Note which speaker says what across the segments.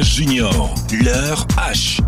Speaker 1: Junior, leur H.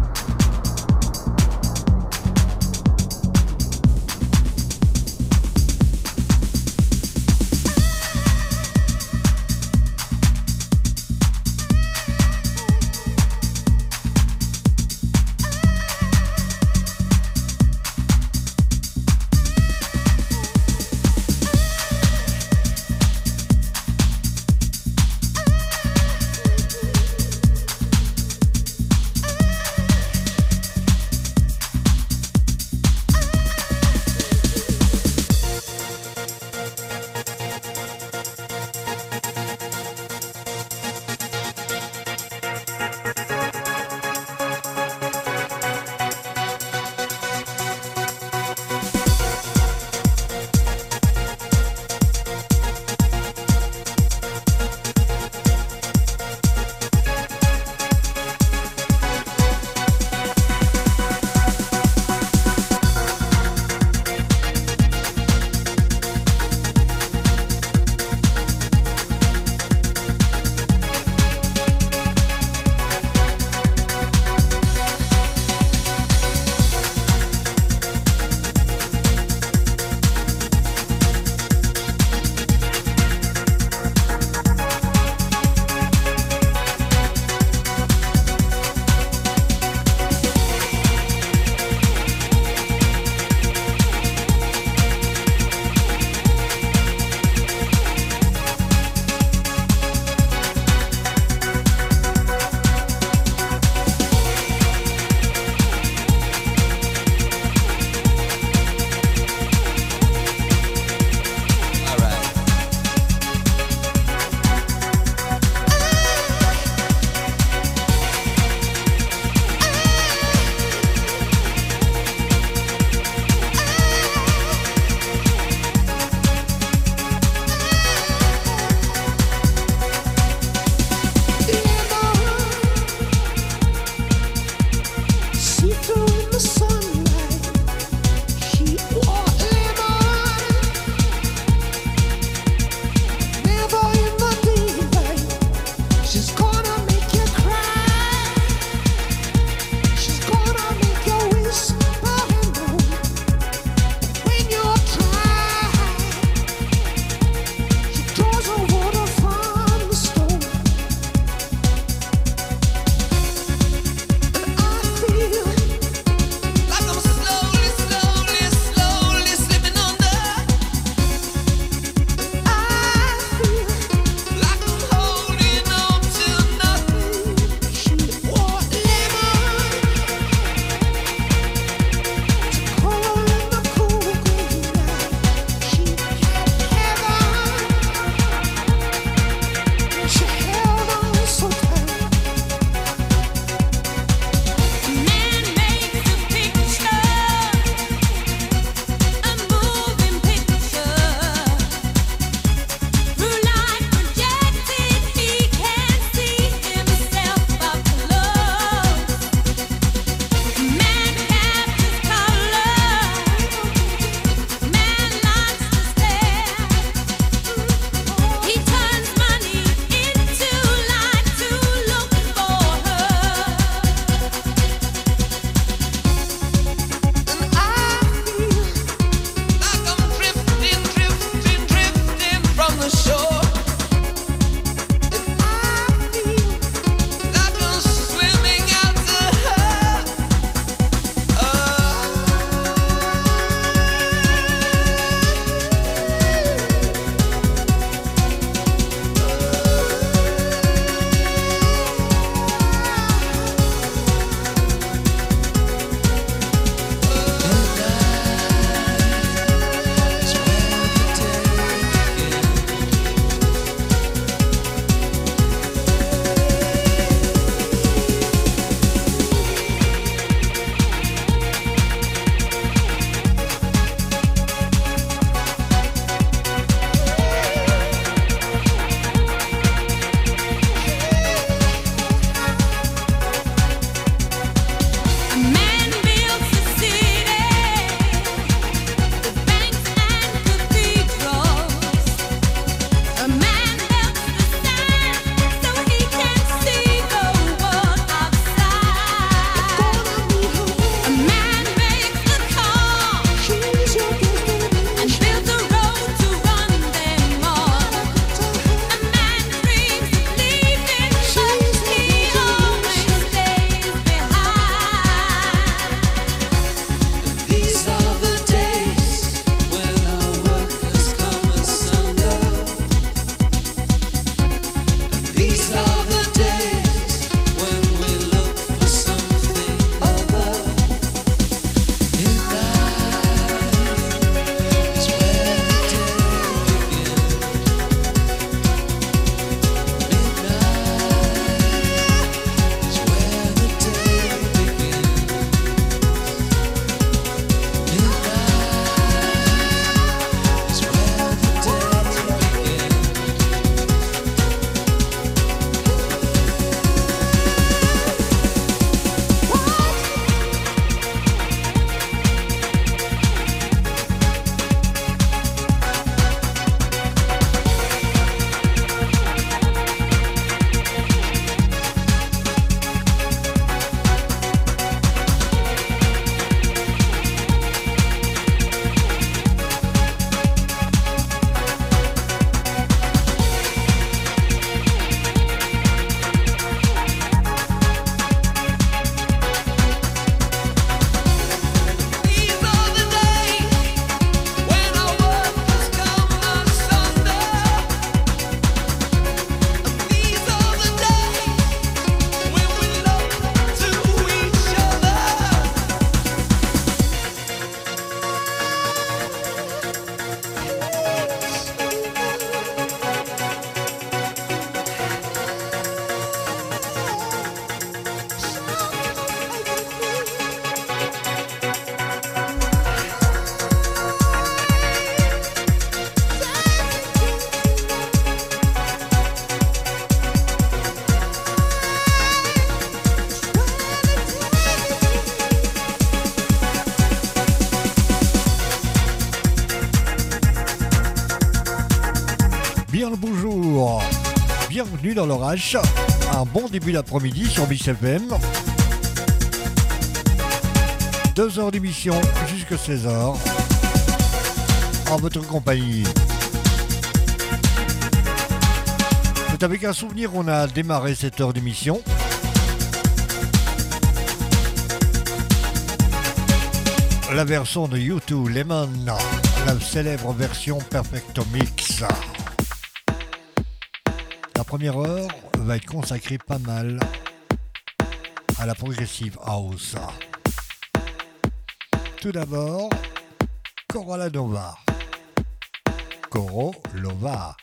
Speaker 2: dans l'orage. Un bon début d'après-midi sur Biche FM. Deux heures d'émission jusqu'à 16h. En votre compagnie. C'est avec un souvenir qu'on a démarré cette heure d'émission. La version de YouTube Lemon, la célèbre version Perfecto Mix première heure va être consacrée pas mal à la progressive house. Tout d'abord, Corolla Nova. Coro Lova.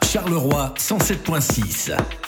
Speaker 1: Charleroi 107.6.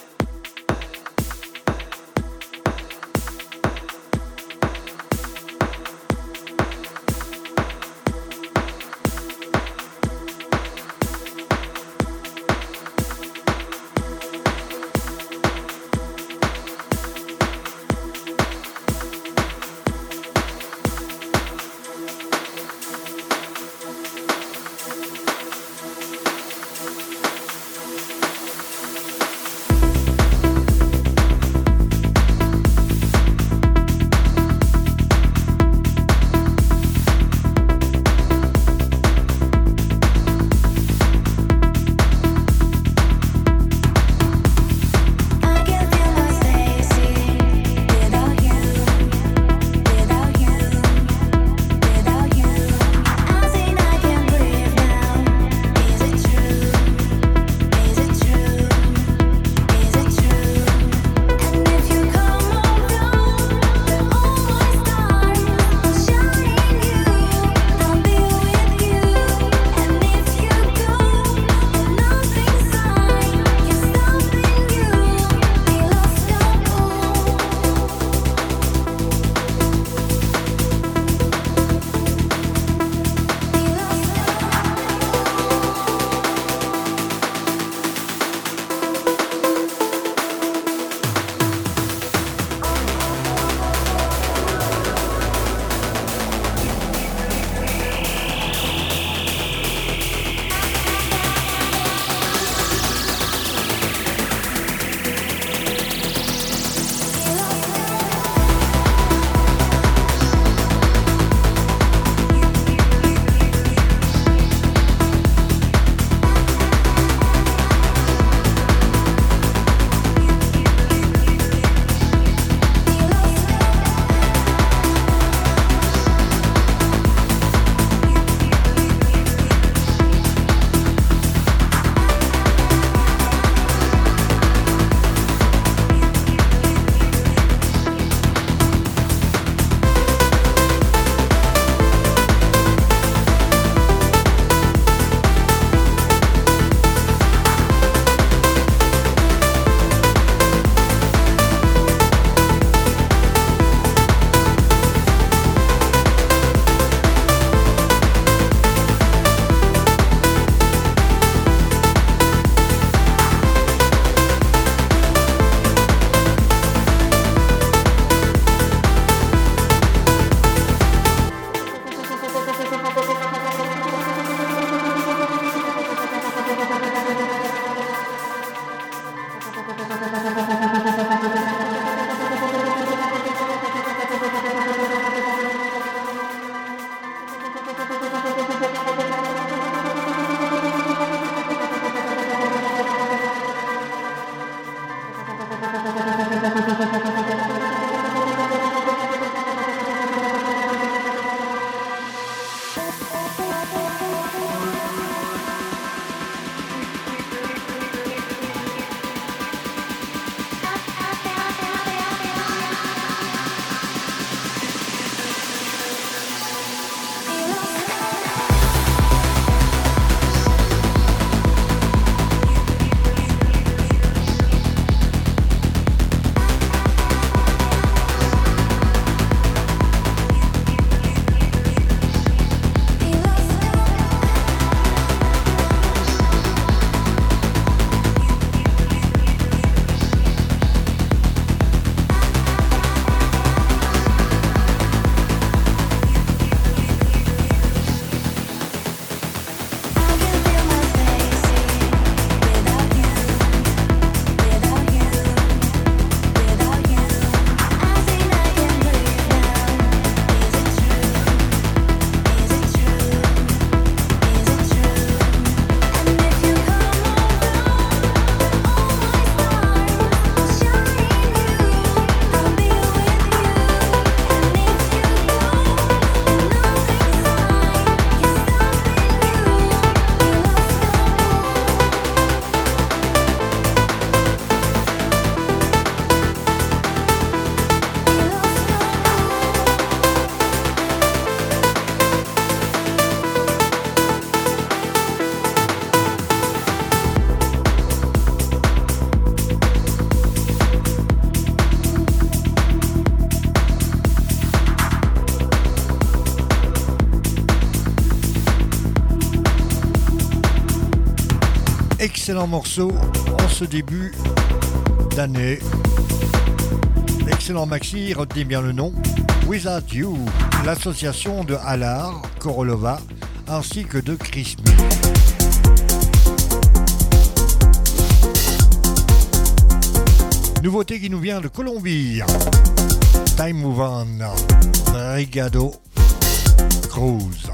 Speaker 2: excellent morceau en ce début d'année. Excellent maxi, retenez bien le nom. Without You, l'association de Alar, Korolova, ainsi que de Chris Nouveauté qui nous vient de Colombie. Time Move On, Brigado Cruz.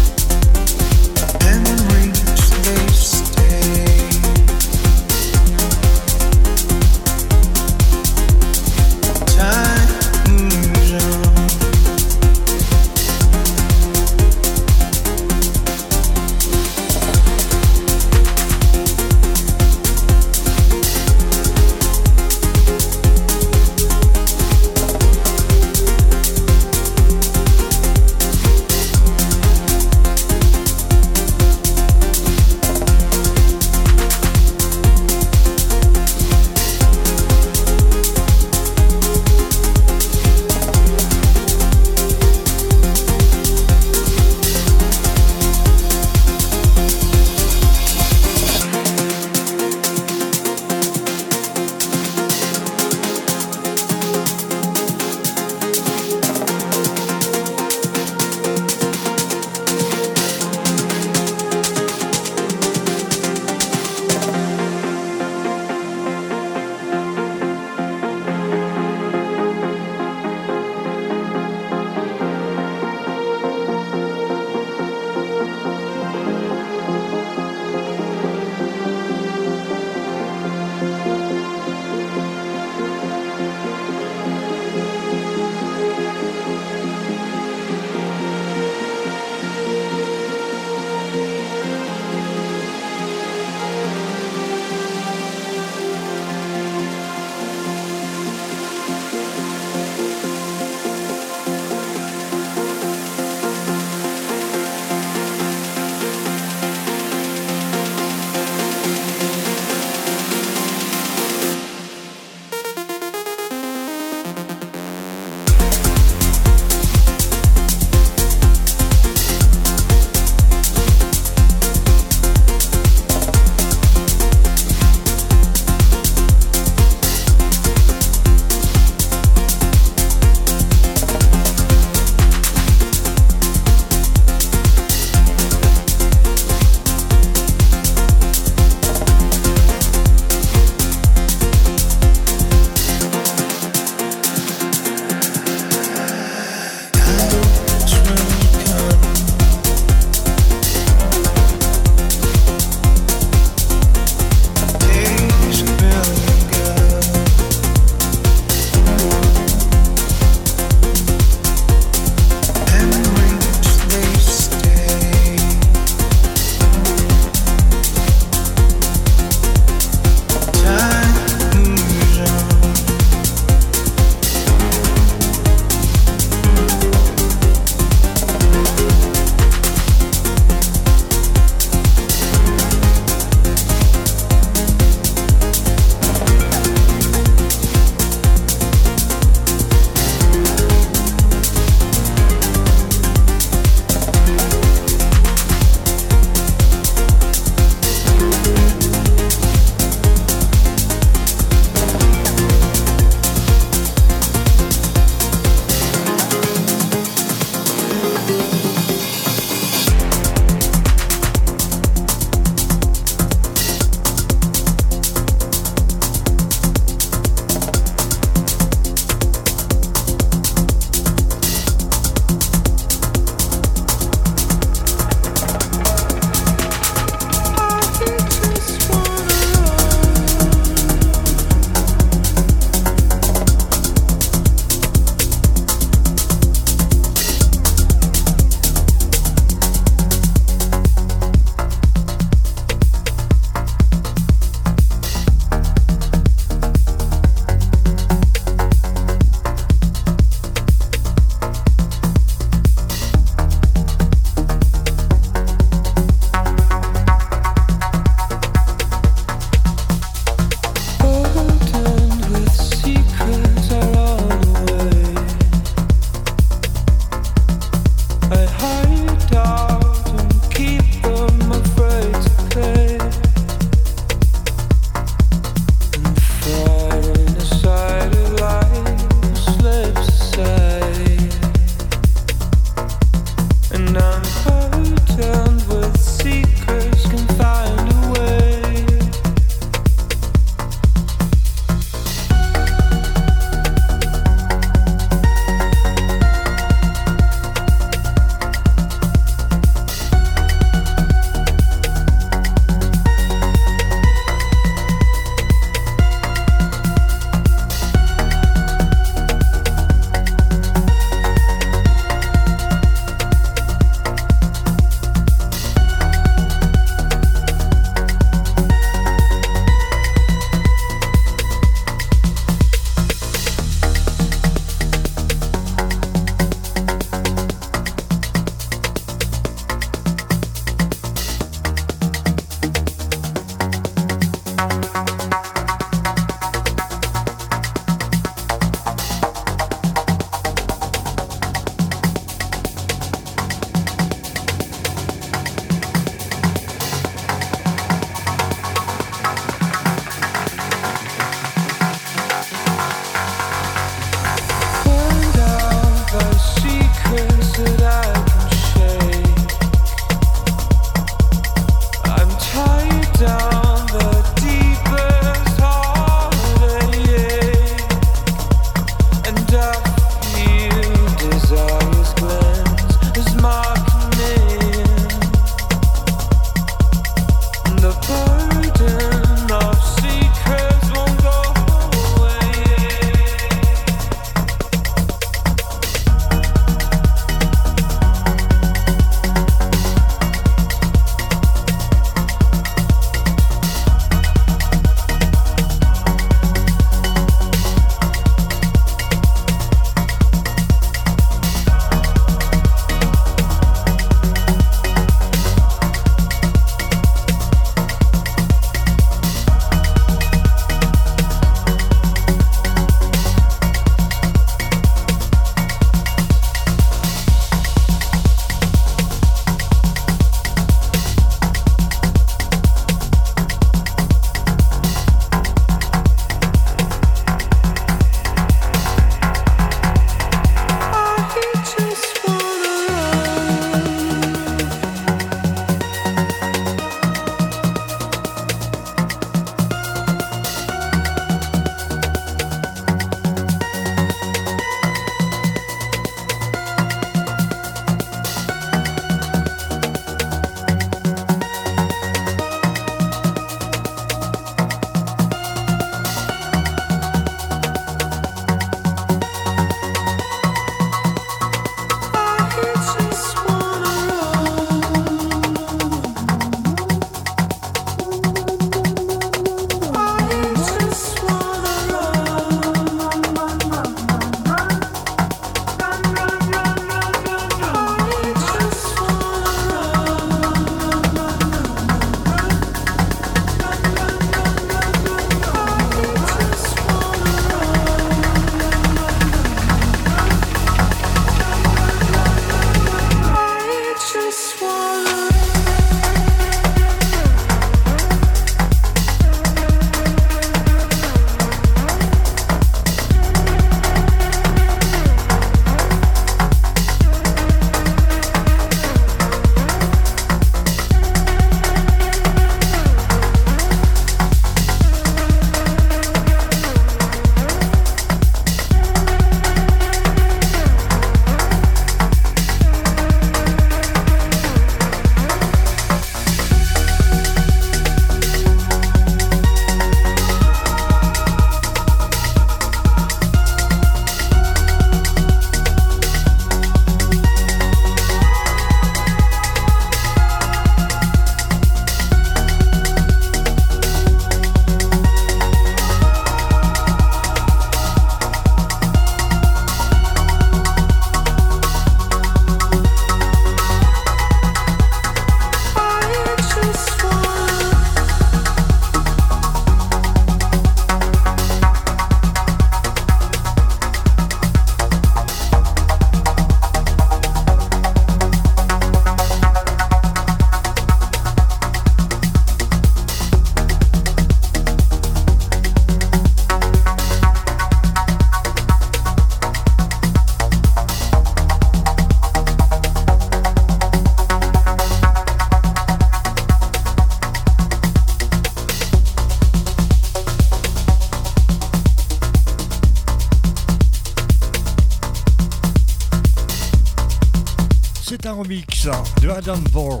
Speaker 2: Un remix de Adam Bort.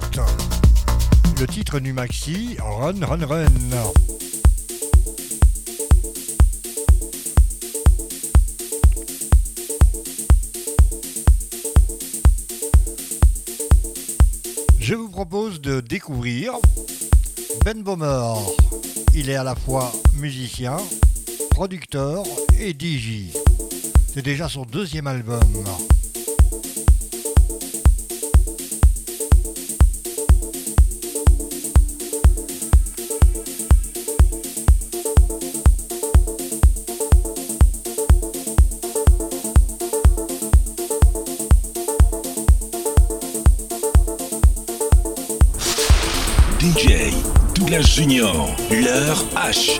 Speaker 2: Le titre du maxi, Run Run Run. Je vous propose de découvrir Ben Bomer. Il est à la fois musicien, producteur et DJ. C'est déjà son deuxième album.
Speaker 1: Junior, leur H.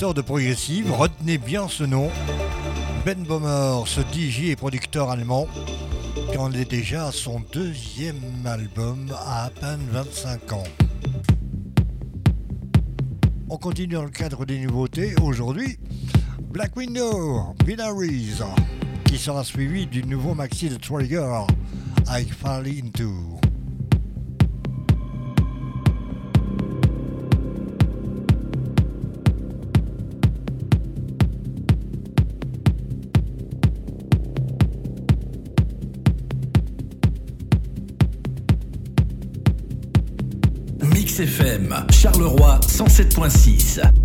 Speaker 2: amateurs de progressive, retenez bien ce nom. Ben Bomer, ce DJ et producteur allemand, qui en est déjà à son deuxième album à à peine 25 ans. On continue dans le cadre des nouveautés. Aujourd'hui, Black Window, Binaries, qui sera suivi du nouveau maxi de Trigger, I Fall Into.
Speaker 1: 107.6.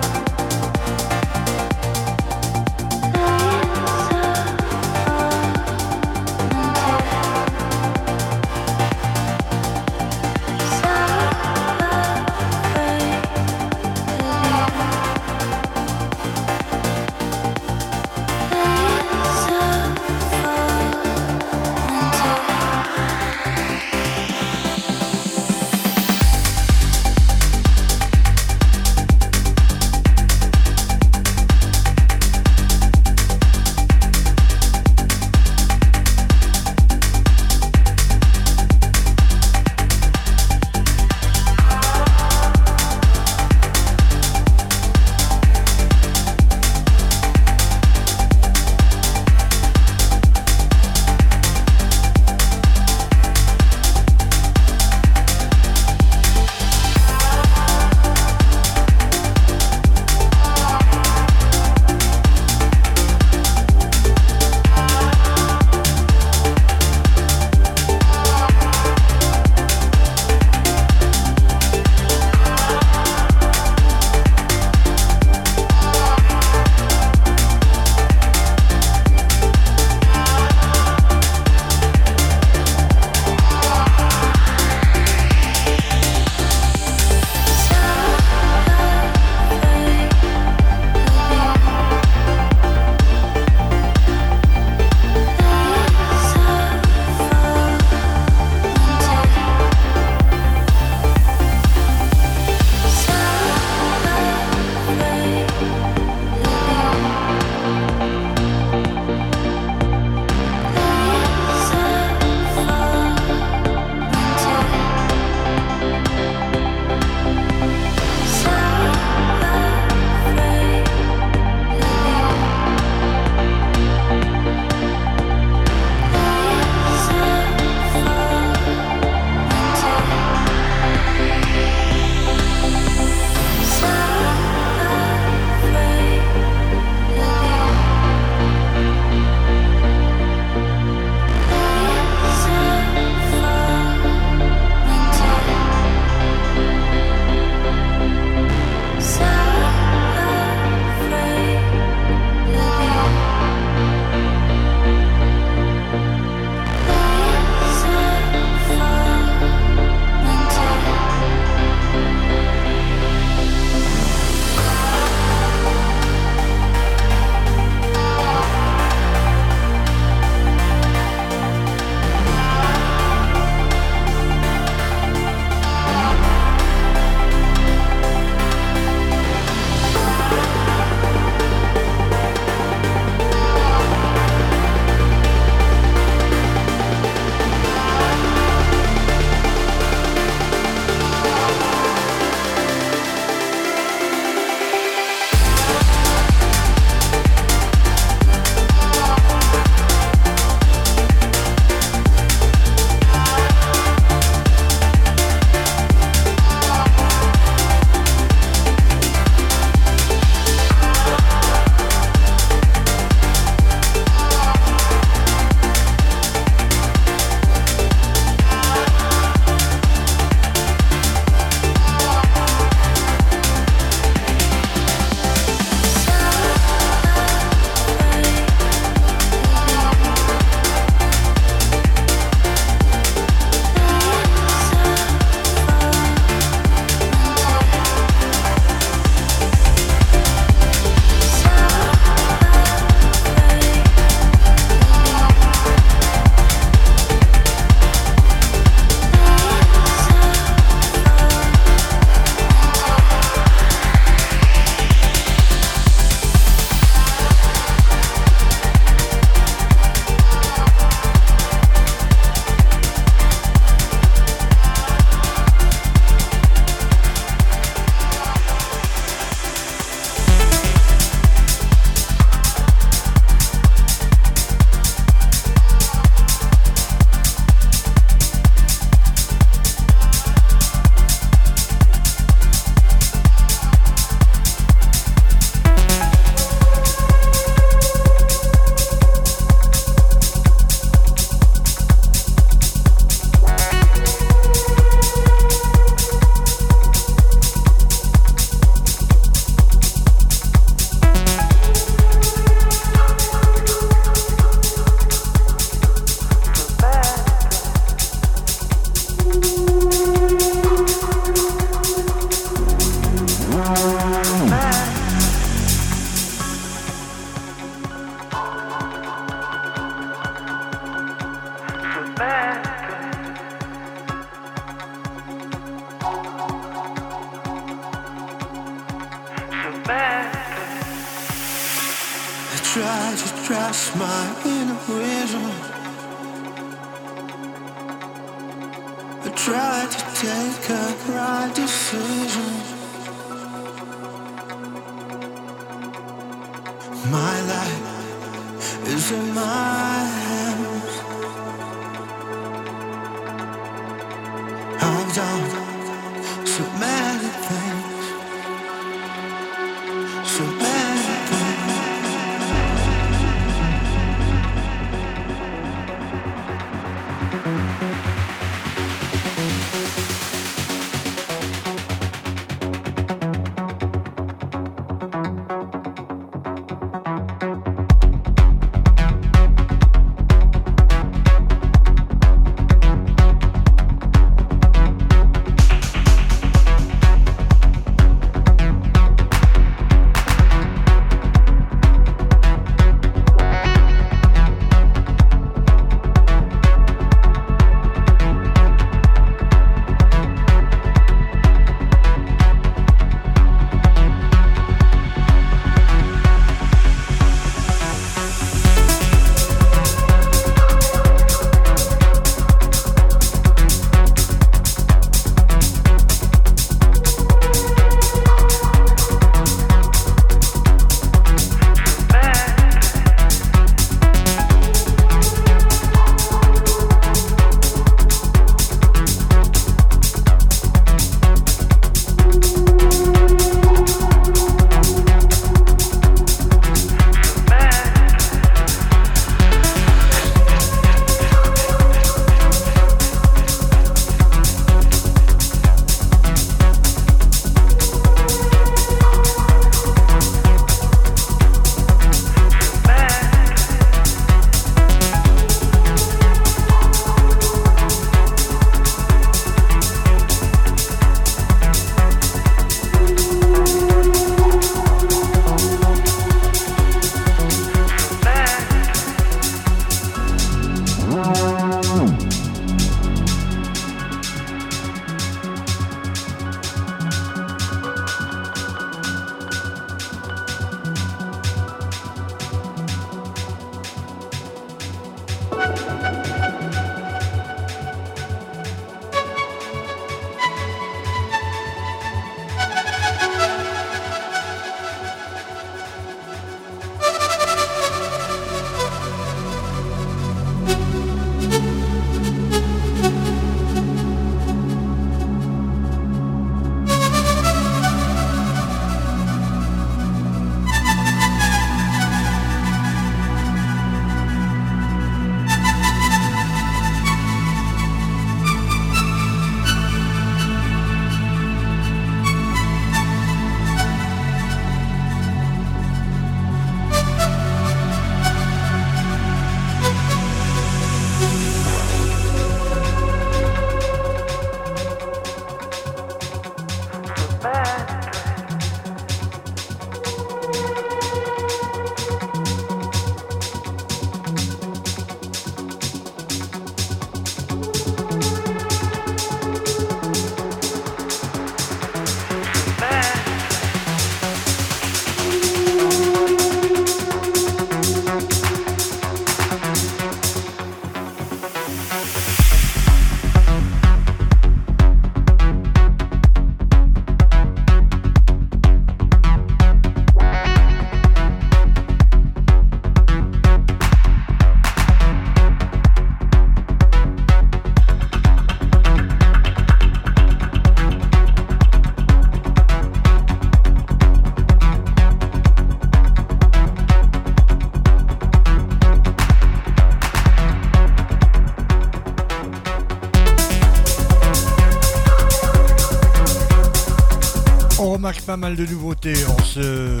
Speaker 2: remarque pas mal de nouveautés en ce,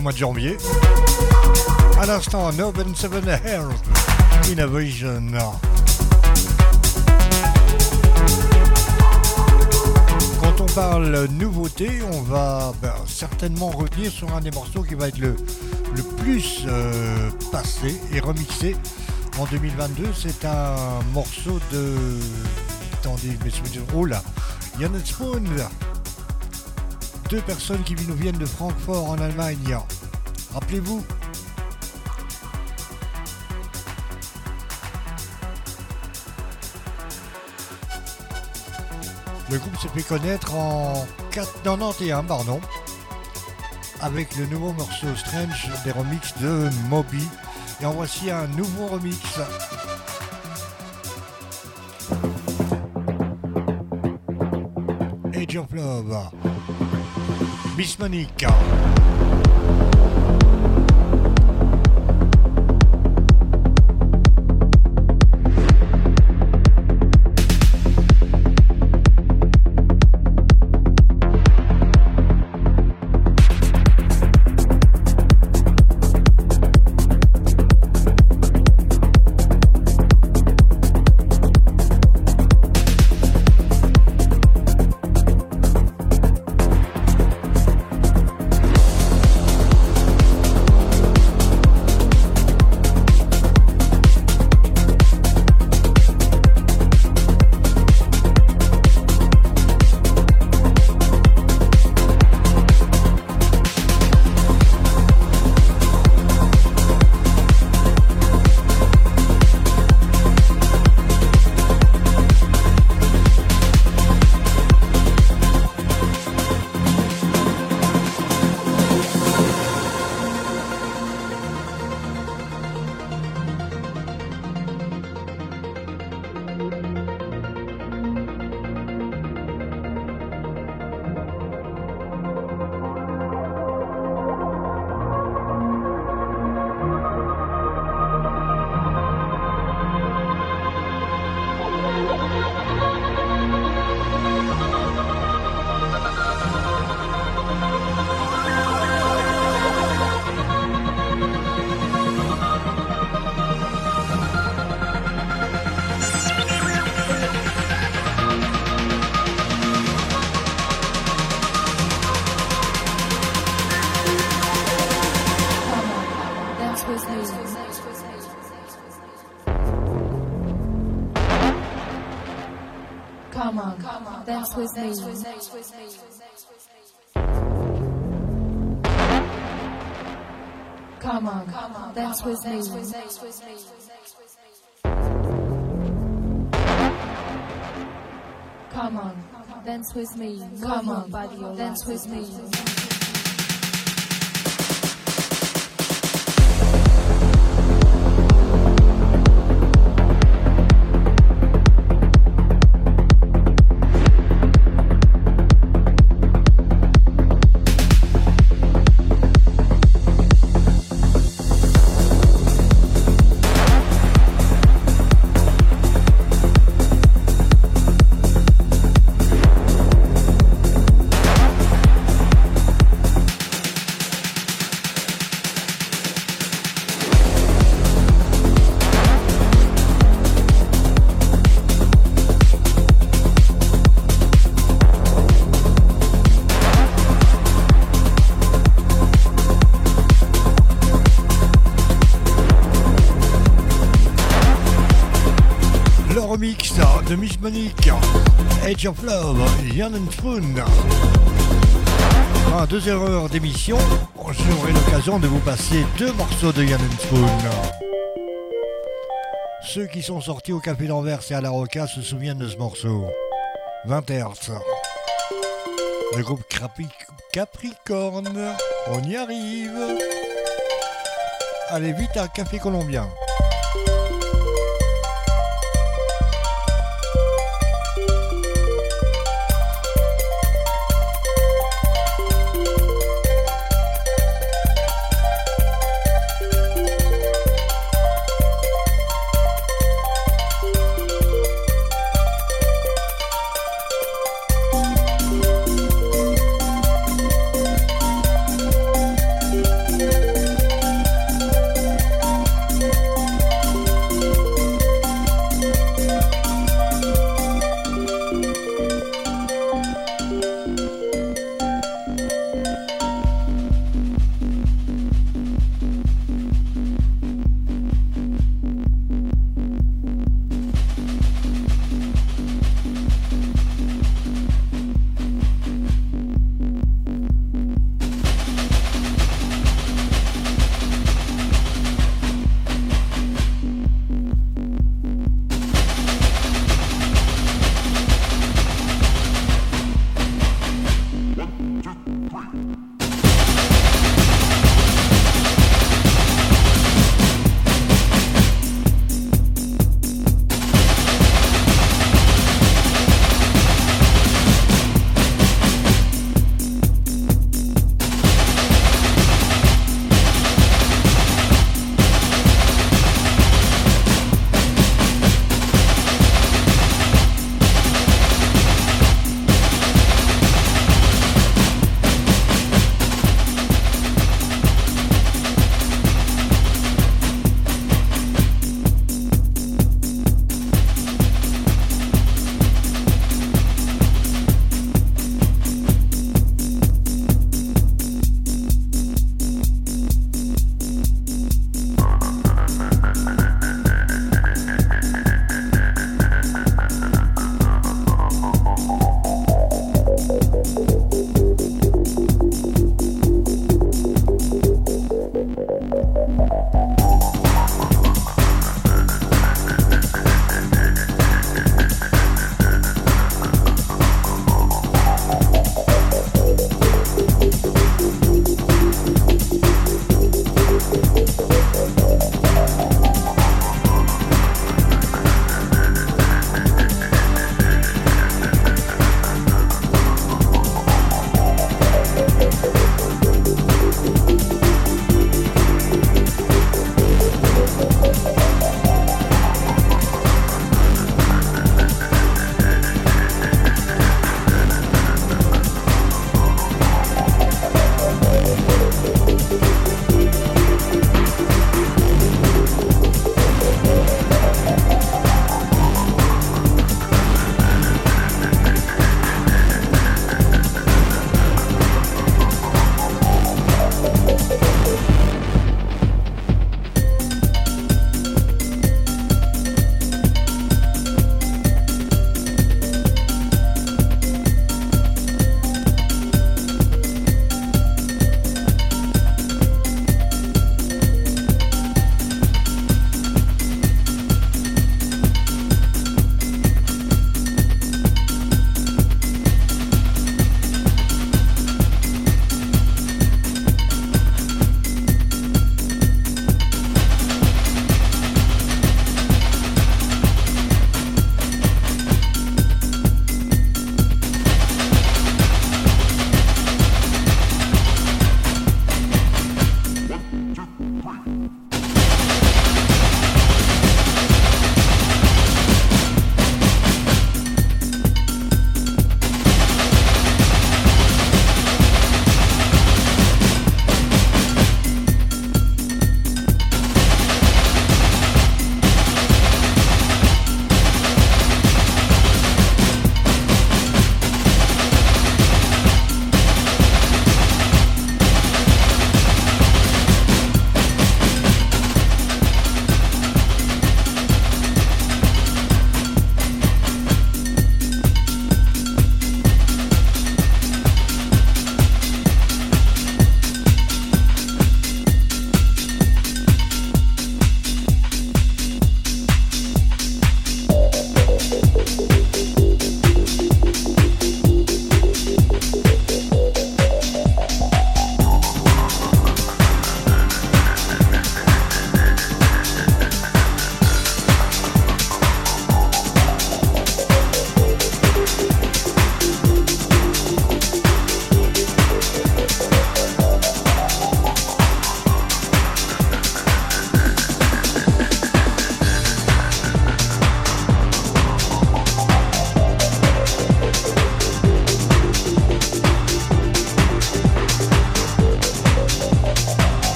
Speaker 2: mois de janvier. À l'instant, Noven Seven Health Innovation. Quand on parle nouveauté, on va ben, certainement revenir sur un des morceaux qui va être le, plus euh, passé et remixé en 2022. C'est un morceau de. Attendez, je me souviens. Oh là! Yann Spoon, deux personnes qui nous viennent de Francfort en Allemagne. Rappelez-vous, Le groupe s'est fait connaître en 91, pardon, avec le nouveau morceau Strange des remixes de Moby. Et en voici un nouveau remix. Age of Love.
Speaker 3: Bis with me. Edge of Love, d'émission, j'aurai l'occasion de vous passer deux morceaux de Yann Spoon. Ceux qui sont sortis au Café d'Anvers et à la Roca se souviennent de ce morceau. 20 Hz. Le groupe Capricorne, on y arrive. Allez vite à Café Colombien.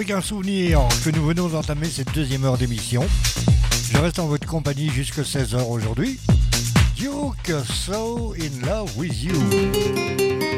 Speaker 2: Avec un souvenir que nous venons d'entamer cette deuxième heure d'émission. Je reste en votre compagnie jusqu'à 16h aujourd'hui. Duke, so in love with you.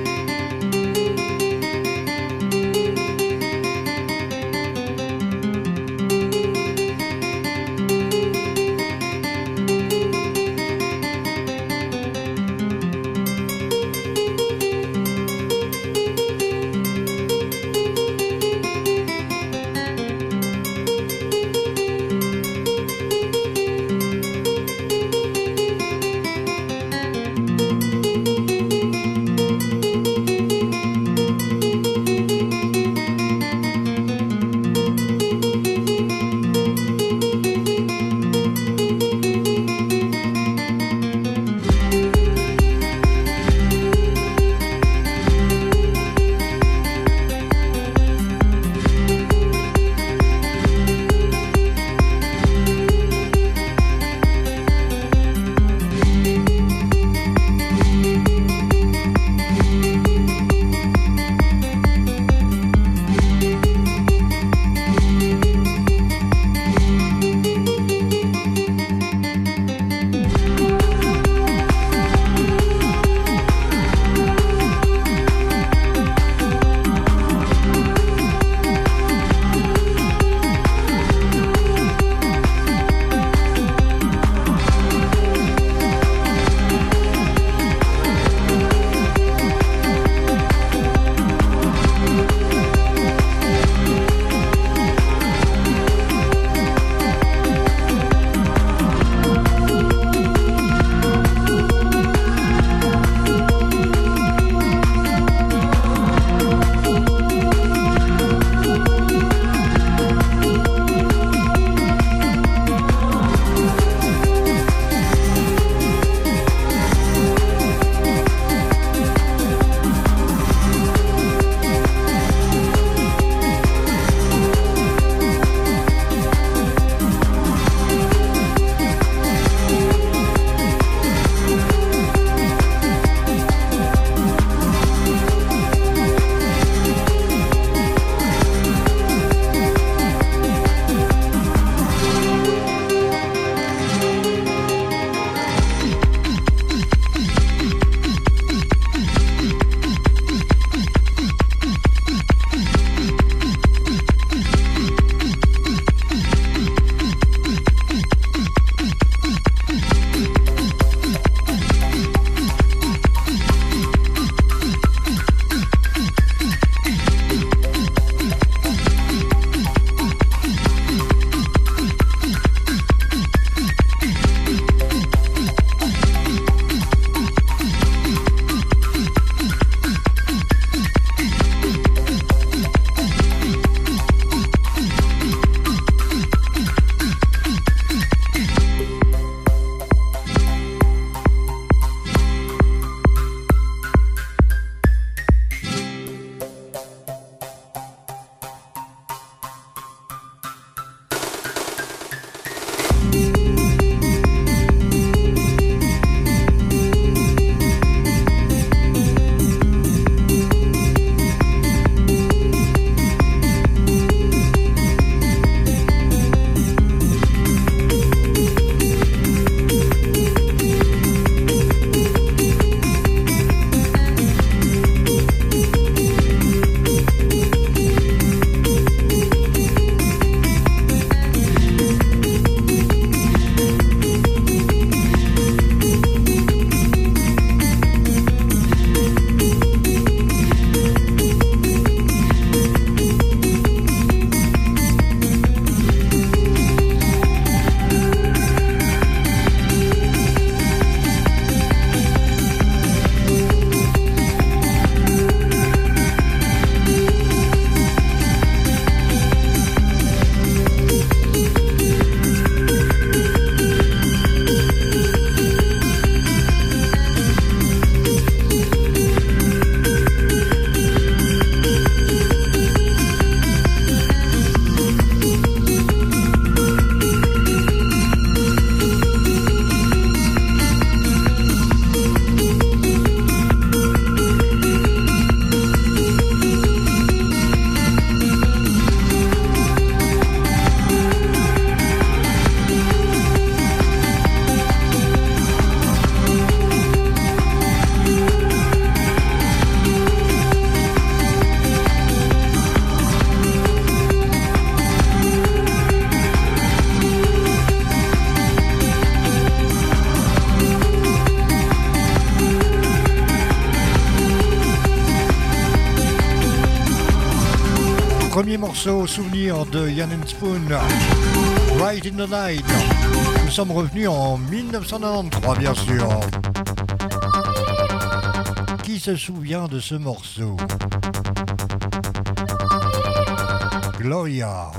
Speaker 2: De Yann Spoon, Right in the Night. Nous sommes revenus en 1993, bien sûr. Qui se souvient de ce morceau? Gloria.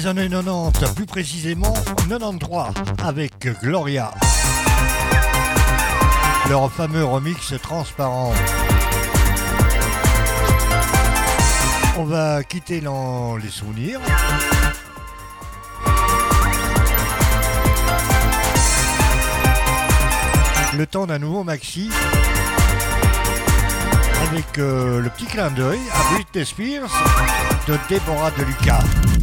Speaker 2: Les années 90, plus précisément 93, avec Gloria. Leur fameux remix transparent. On va quitter les souvenirs. Le temps d'un nouveau maxi avec euh, le petit clin d'œil à Britney Spears de Deborah de Lucas.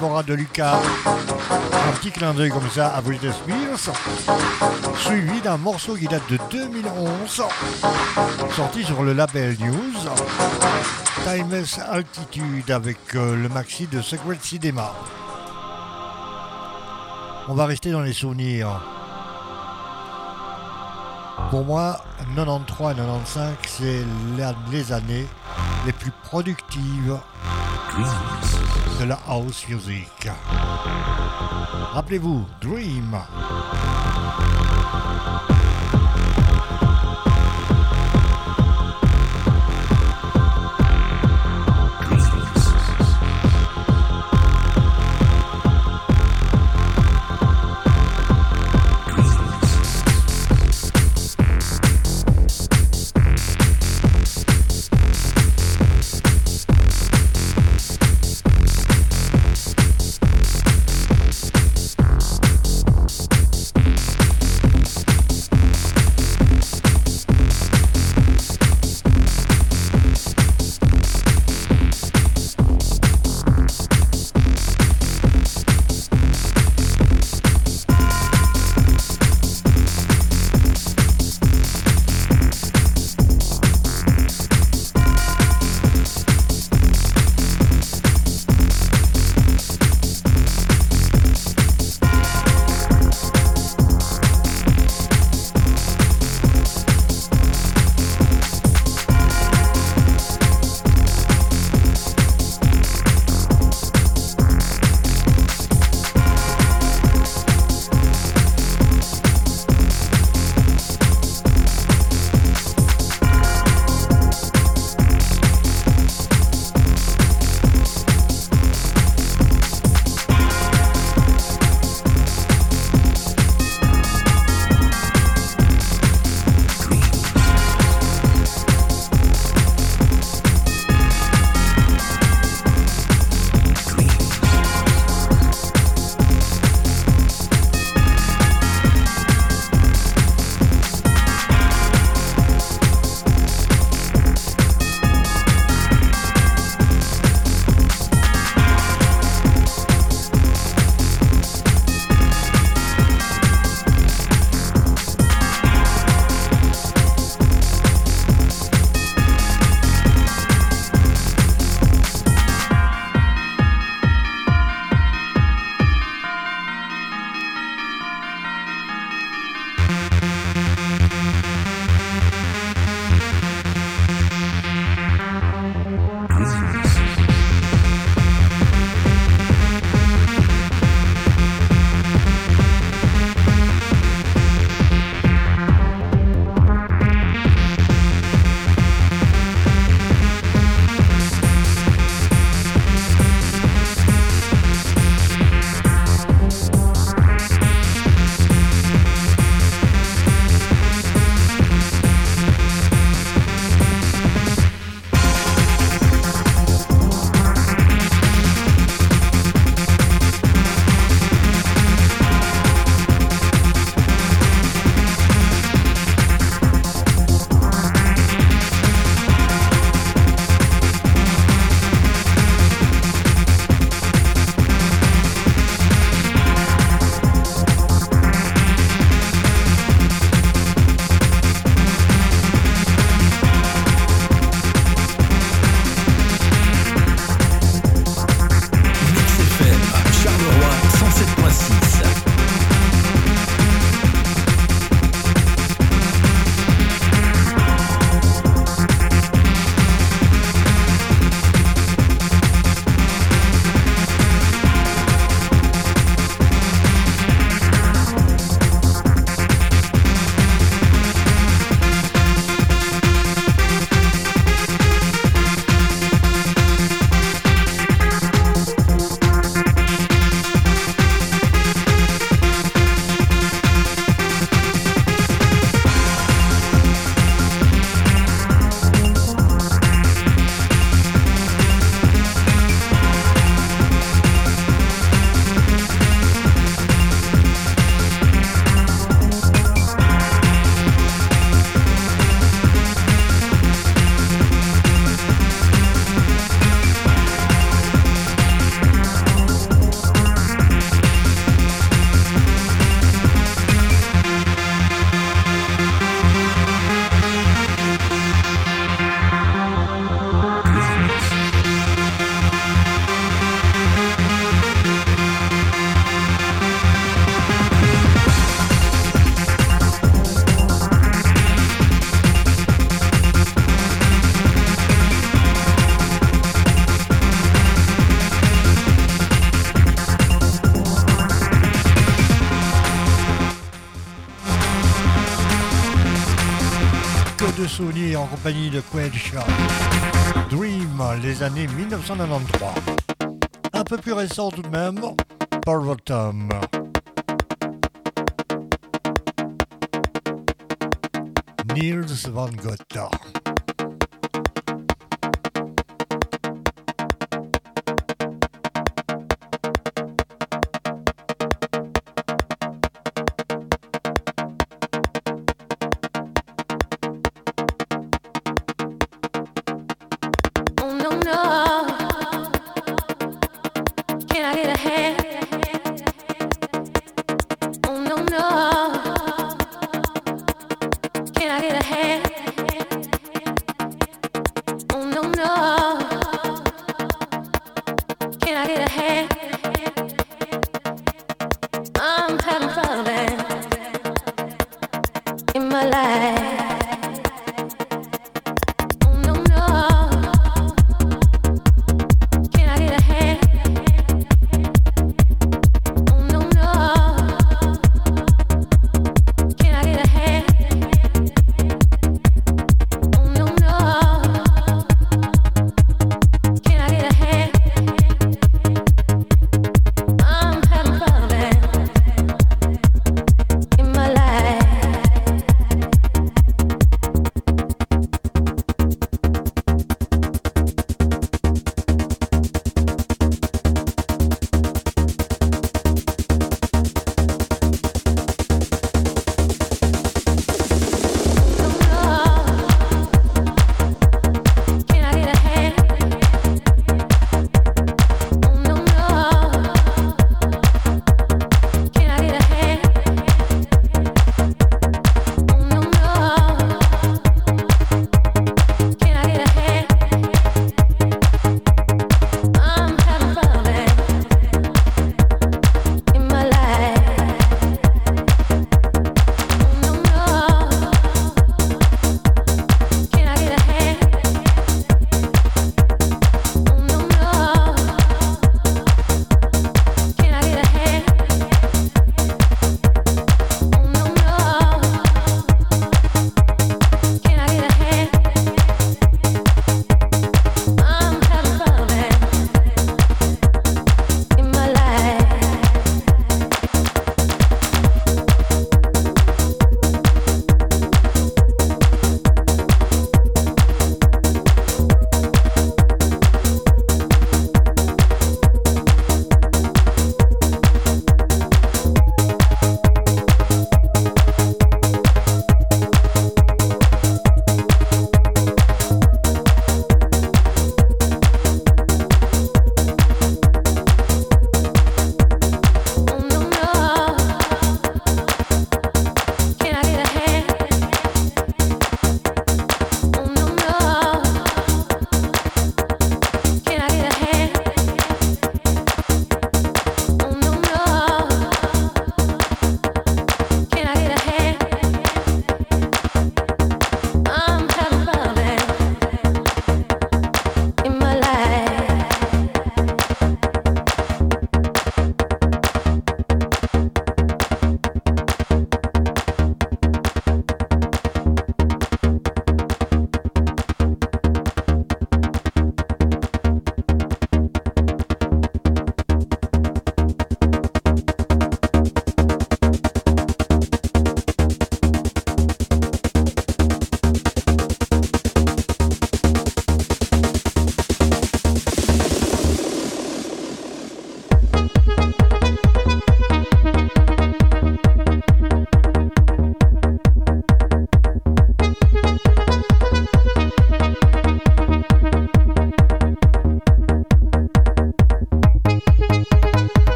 Speaker 2: De Lucas. Un petit clin d'œil comme ça à Britney Spears. Suivi d'un morceau qui date de 2011, sorti sur le label News. Timeless Altitude avec euh, le maxi de Secret Cinema. On va rester dans les souvenirs. Pour moi, 93 et 95, c'est les années les plus productives de la house music. Rappelez-vous, Dream.
Speaker 3: En compagnie de Quench Dream, les années 1993. Un peu plus récent tout de même, Parvotum. Niels van Gogh. I'm having fun in my life.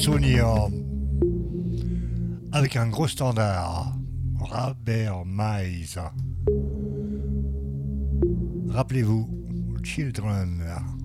Speaker 2: Souvenirs. Avec un gros standard. Robert Miles. Rappelez-vous, Children.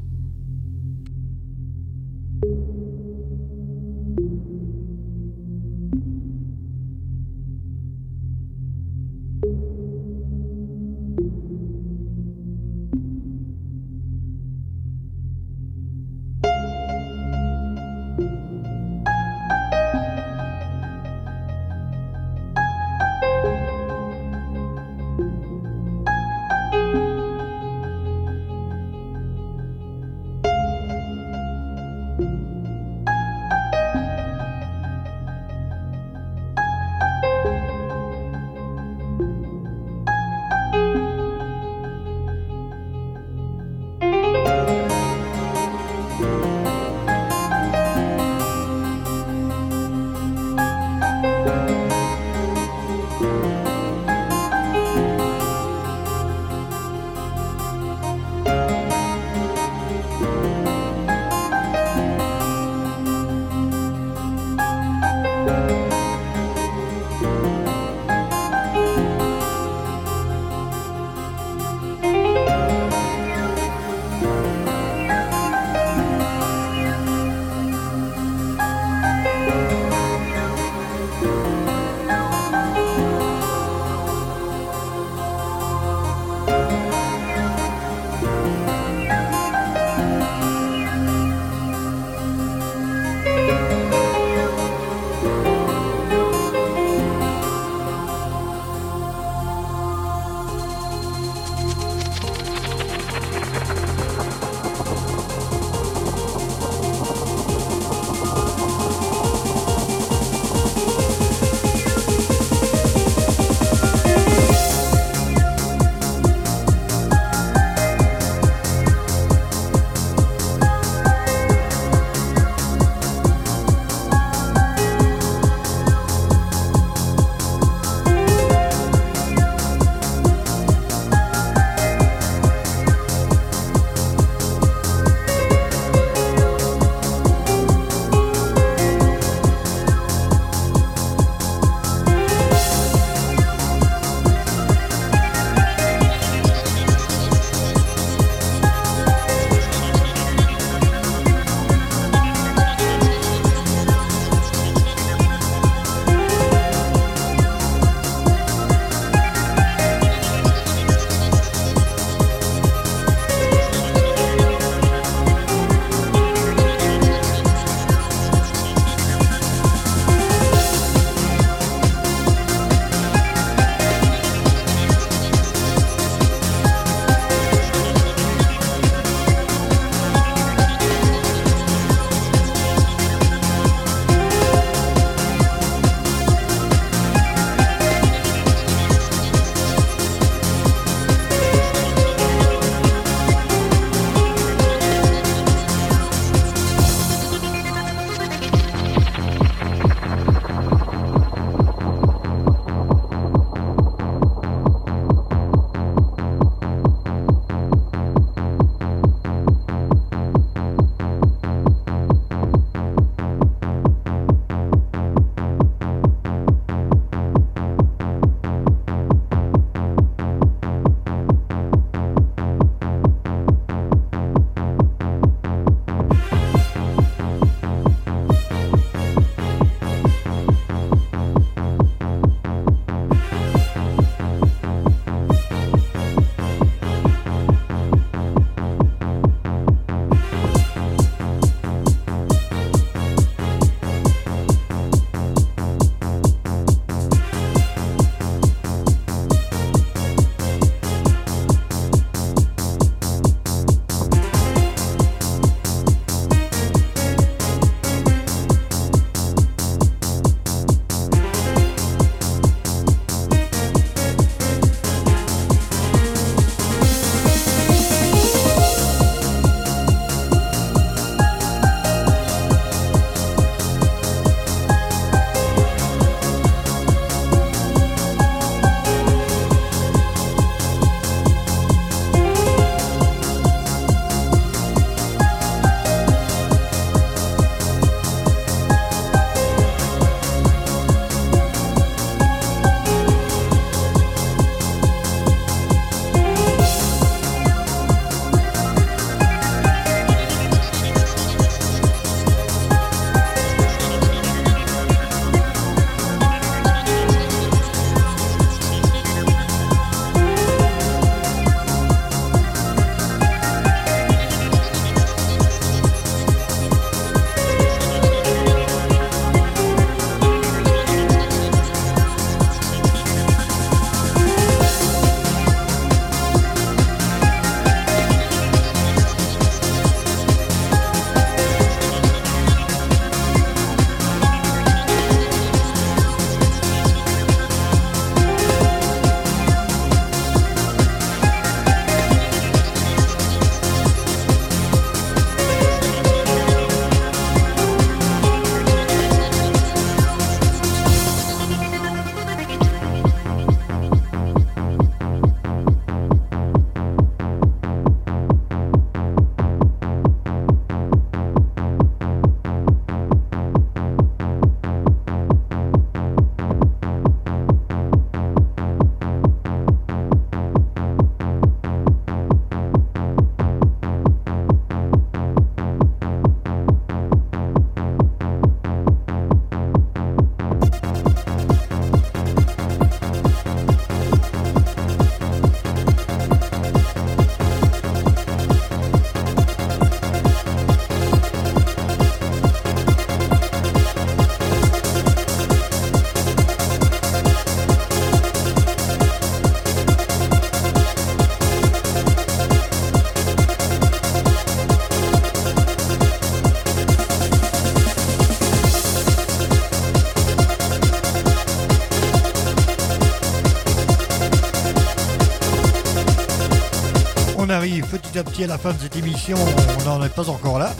Speaker 2: Petit à petit à la fin de cette émission, on n'en est pas encore là.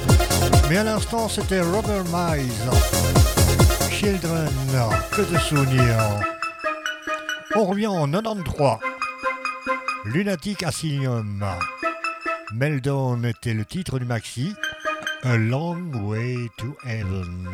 Speaker 2: Mais à l'instant, c'était Robert Mize. Children, que de souvenirs. On revient en 93. Lunatic Asylum. Meldon était le titre du maxi. A Long Way to Heaven.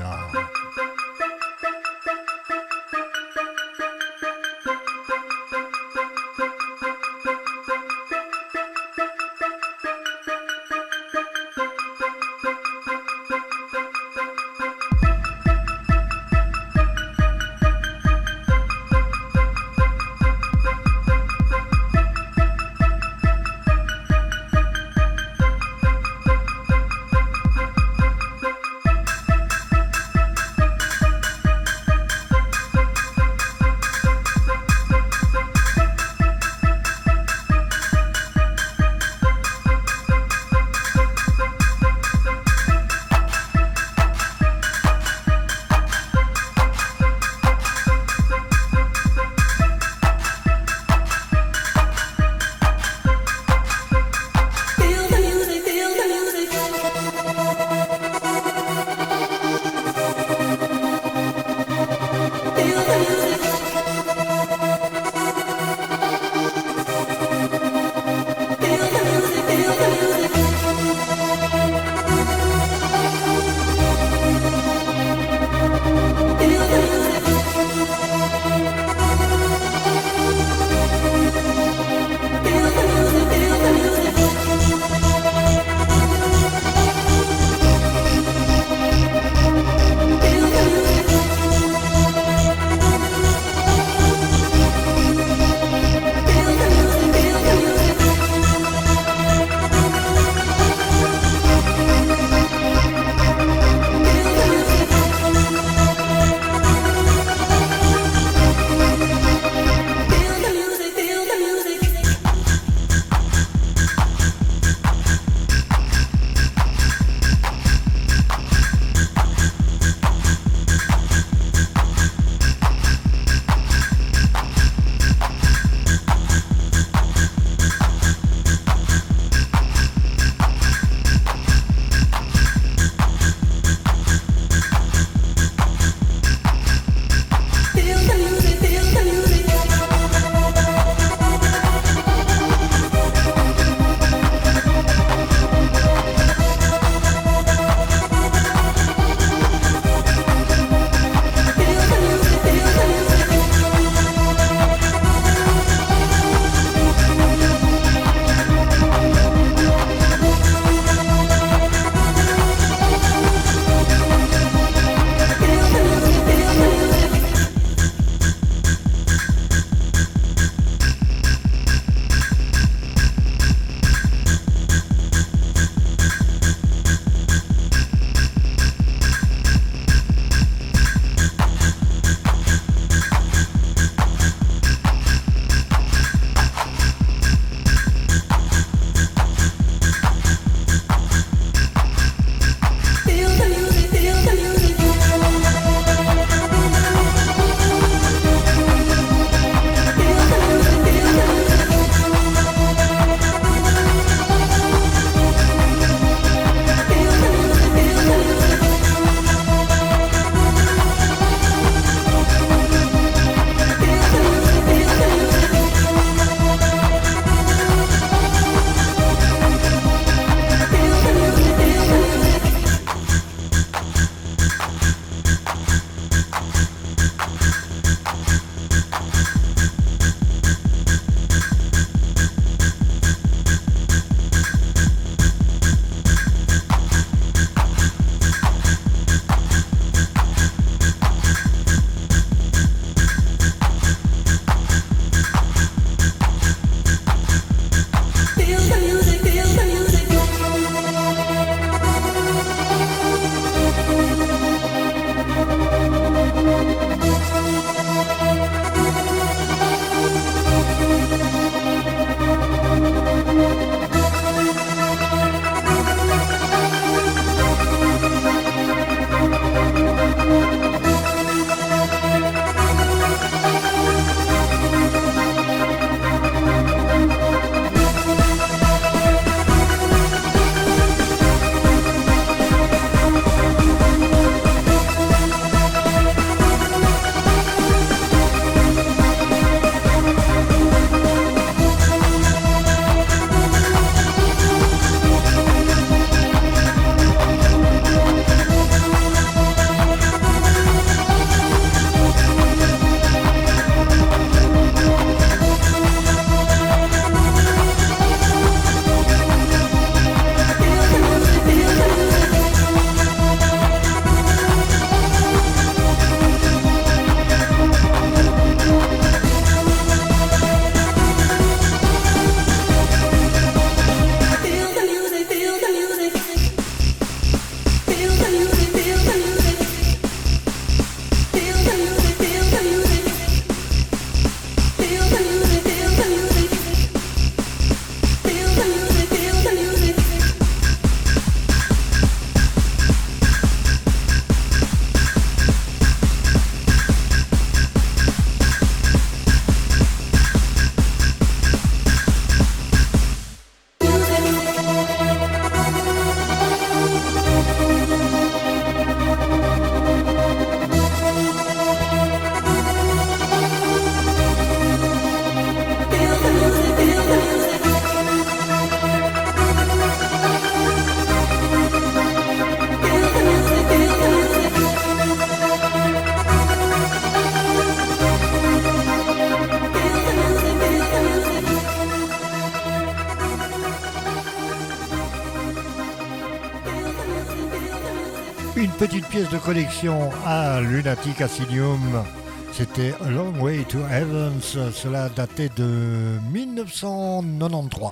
Speaker 2: De collection à Lunatic Asylum. C'était A Long Way to Heaven, cela datait de 1993.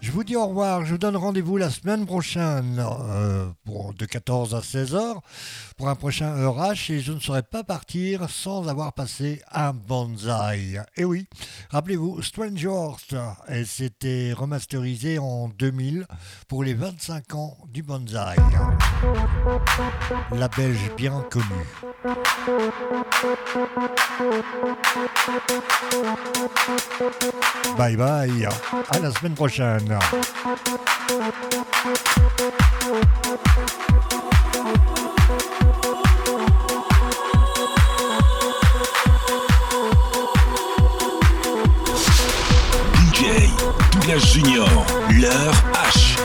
Speaker 2: Je vous dis au revoir, je vous donne rendez-vous la semaine prochaine euh, pour, de 14 à 16 heures pour un prochain RH et je ne saurais pas partir sans avoir passé un bonsaï. Et oui, rappelez-vous, Strange Horse, et c'était remasterisé en 2000 pour les 25 ans du bonsaï. La Belge bien connue. Bye bye, à la semaine prochaine.
Speaker 1: Douglas Junior, l'heure H.